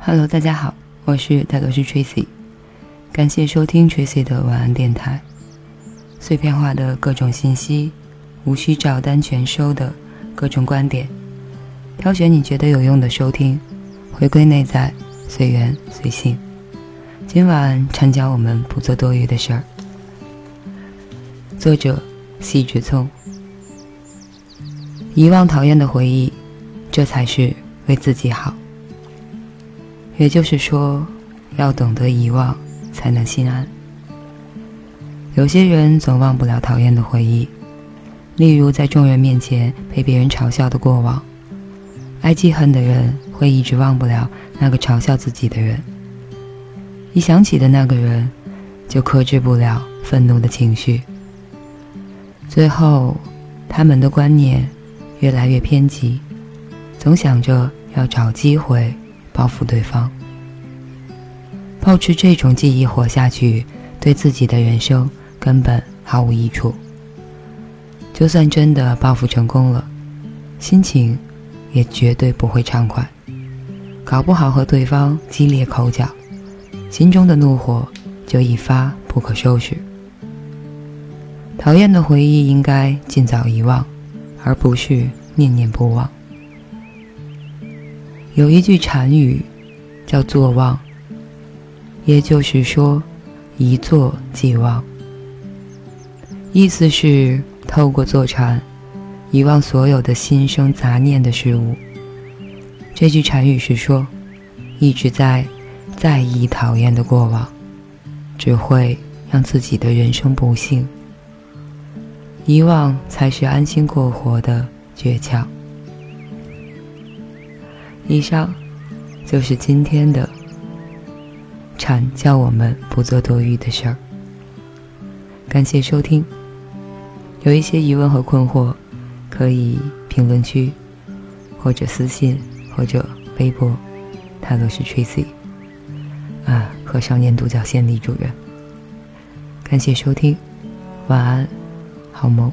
Hello，大家好，我是大多是 Tracy，感谢收听 Tracy 的晚安电台。碎片化的各种信息，无需照单全收的各种观点，挑选你觉得有用的收听，回归内在，随缘随性。今晚常教我们不做多余的事儿。作者：细致聪。遗忘讨厌的回忆，这才是为自己好。也就是说，要懂得遗忘，才能心安。有些人总忘不了讨厌的回忆，例如在众人面前被别人嘲笑的过往；爱记恨的人会一直忘不了那个嘲笑自己的人。一想起的那个人，就克制不了愤怒的情绪。最后，他们的观念越来越偏激，总想着要找机会。报复对方，保持这种记忆活下去，对自己的人生根本毫无益处。就算真的报复成功了，心情也绝对不会畅快，搞不好和对方激烈口角，心中的怒火就一发不可收拾。讨厌的回忆应该尽早遗忘，而不是念念不忘。有一句禅语，叫“坐忘”，也就是说，一坐即忘。意思是透过坐禅，遗忘所有的心生杂念的事物。这句禅语是说，一直在在意讨厌的过往，只会让自己的人生不幸。遗忘才是安心过活的诀窍。以上就是今天的禅教我们不做多余的事儿。感谢收听，有一些疑问和困惑，可以评论区或者私信或者微博，他都是 Tracy 啊，和少年独角仙李主任。感谢收听，晚安，好梦。